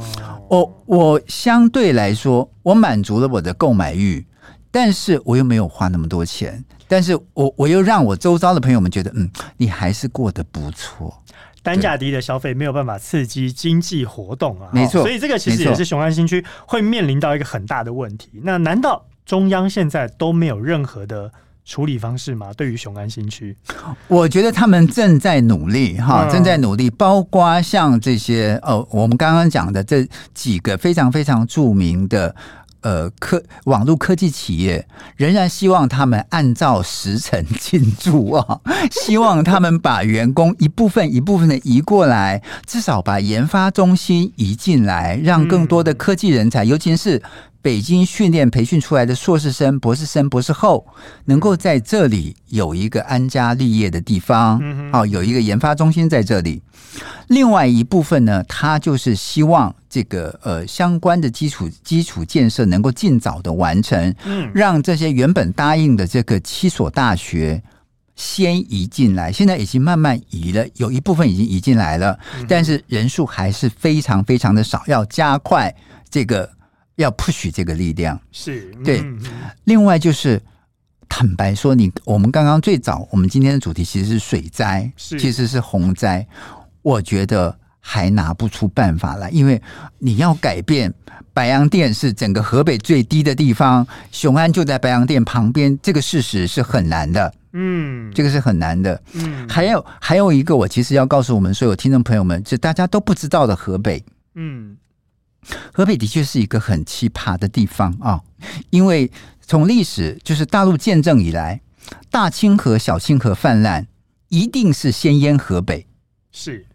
我我相对来说，我满足了我的购买欲，但是我又没有花那么多钱，但是我我又让我周遭的朋友们觉得，嗯，你还是过得不错。单价低的消费没有办法刺激经济活动啊，没错，所以这个其实也是雄安新区会面临到一个很大的问题。那难道中央现在都没有任何的处理方式吗？对于雄安新区，我觉得他们正在努力哈，正在努力，包括像这些呃，我们刚刚讲的这几个非常非常著名的。呃，科网络科技企业仍然希望他们按照时辰进驻啊，希望他们把员工一部分一部分的移过来，至少把研发中心移进来，让更多的科技人才，尤其是北京训练培训出来的硕士生、博士生、博士后，能够在这里有一个安家立业的地方。哦，有一个研发中心在这里。另外一部分呢，他就是希望这个呃相关的基础基础建设能够尽早的完成，嗯，让这些原本答应的这个七所大学先移进来，现在已经慢慢移了，有一部分已经移进来了，但是人数还是非常非常的少，要加快这个要 push 这个力量，是对。另外就是坦白说，你我们刚刚最早我们今天的主题其实是水灾，是其实是洪灾。我觉得还拿不出办法来，因为你要改变白洋淀是整个河北最低的地方，雄安就在白洋淀旁边，这个事实是很难的。嗯，这个是很难的。嗯，还有还有一个，我其实要告诉我们所有听众朋友们，就大家都不知道的河北。嗯，河北的确是一个很奇葩的地方啊，因为从历史就是大陆建政以来，大清河、小清河泛滥，一定是先淹河北。是。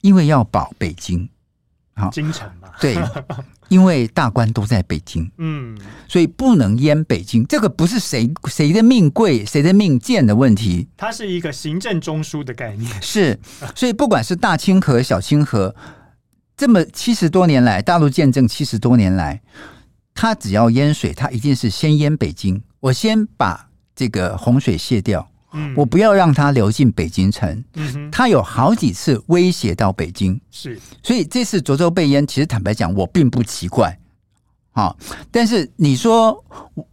因为要保北京，好，京城嘛，对，因为大官都在北京，嗯，所以不能淹北京。这个不是谁谁的命贵，谁的命贱的问题，它是一个行政中枢的概念。是，所以不管是大清河、小清河，这么七十多年来，大陆见证七十多年来，他只要淹水，他一定是先淹北京。我先把这个洪水泄掉。嗯，我不要让它流进北京城。嗯哼，它有好几次威胁到北京，是，所以这次涿州被淹，其实坦白讲，我并不奇怪。好，但是你说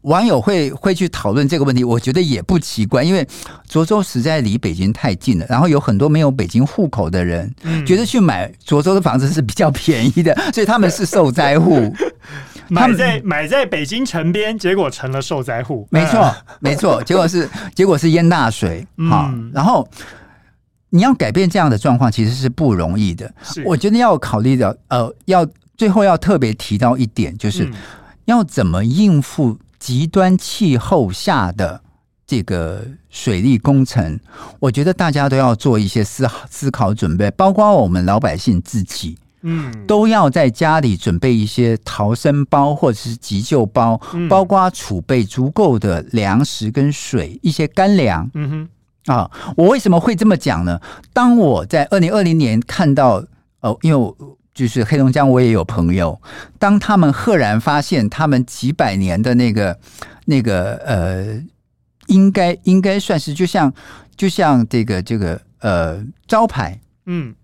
网友会会去讨论这个问题，我觉得也不奇怪，因为涿州实在离北京太近了，然后有很多没有北京户口的人，嗯，觉得去买涿州的房子是比较便宜的，所以他们是受灾户。买在买在北京城边，结果成了受灾户。没错，没错，结果是结果是淹大水。好，嗯，然后你要改变这样的状况，其实是不容易的。是我觉得要考虑的，呃，要最后要特别提到一点，就是要怎么应付极端气候下的这个水利工程。我觉得大家都要做一些思思考准备，包括我们老百姓自己。嗯，都要在家里准备一些逃生包或者是急救包，嗯、包括储备足够的粮食跟水，一些干粮。嗯哼，啊，我为什么会这么讲呢？当我在二零二零年看到，哦，因为我就是黑龙江，我也有朋友，当他们赫然发现他们几百年的那个那个呃，应该应该算是就像就像这个这个呃招牌，嗯。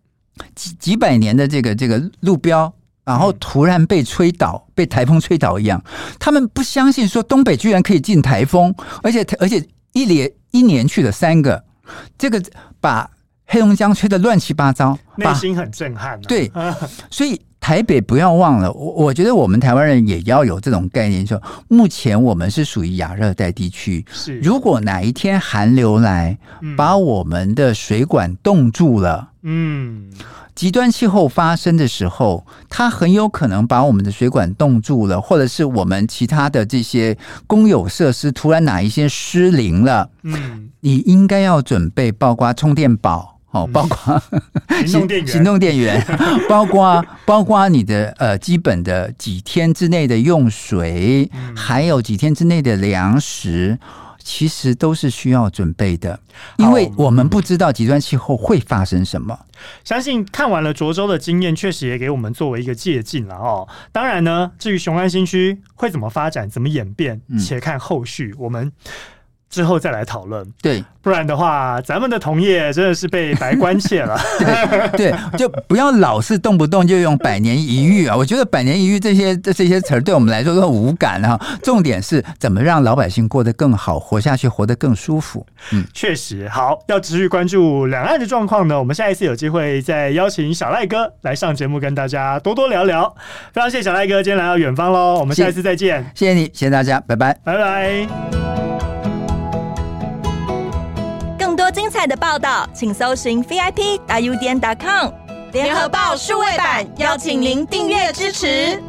几几百年的这个这个路标，然后突然被吹倒，被台风吹倒一样，他们不相信说东北居然可以进台风，而且而且一连一年去了三个，这个把黑龙江吹的乱七八糟，内心很震撼啊。对，所以。台北不要忘了，我我觉得我们台湾人也要有这种概念，说目前我们是属于亚热带地区，是如果哪一天寒流来，把我们的水管冻住了，嗯，极端气候发生的时候，它很有可能把我们的水管冻住了，或者是我们其他的这些公有设施突然哪一些失灵了，嗯，你应该要准备包括充电宝。哦，包括行动电源，行动电源，包括包括你的呃基本的几天之内的用水，嗯、还有几天之内的粮食，其实都是需要准备的，因为我们不知道极端气候会发生什么。相信看完了涿州的经验，确实也给我们作为一个借鉴了哦。当然呢，至于雄安新区会怎么发展、怎么演变，且看后续我们。之后再来讨论，对，不然的话，咱们的同业真的是被白关切了。对，对，就不要老是动不动就用百年一遇啊！我觉得百年一遇这些这些词儿对我们来说都无感哈。重点是怎么让老百姓过得更好，活下去，活得更舒服。嗯，确实好，要持续关注两岸的状况呢。我们下一次有机会再邀请小赖哥来上节目，跟大家多多聊聊。非常谢谢小赖哥今天来到远方喽，我们下一次再见。谢谢你，谢谢大家，拜拜，拜拜。多精彩的报道，请搜寻 VIP 大 U 点 com 联合报数位版，邀请您订阅支持。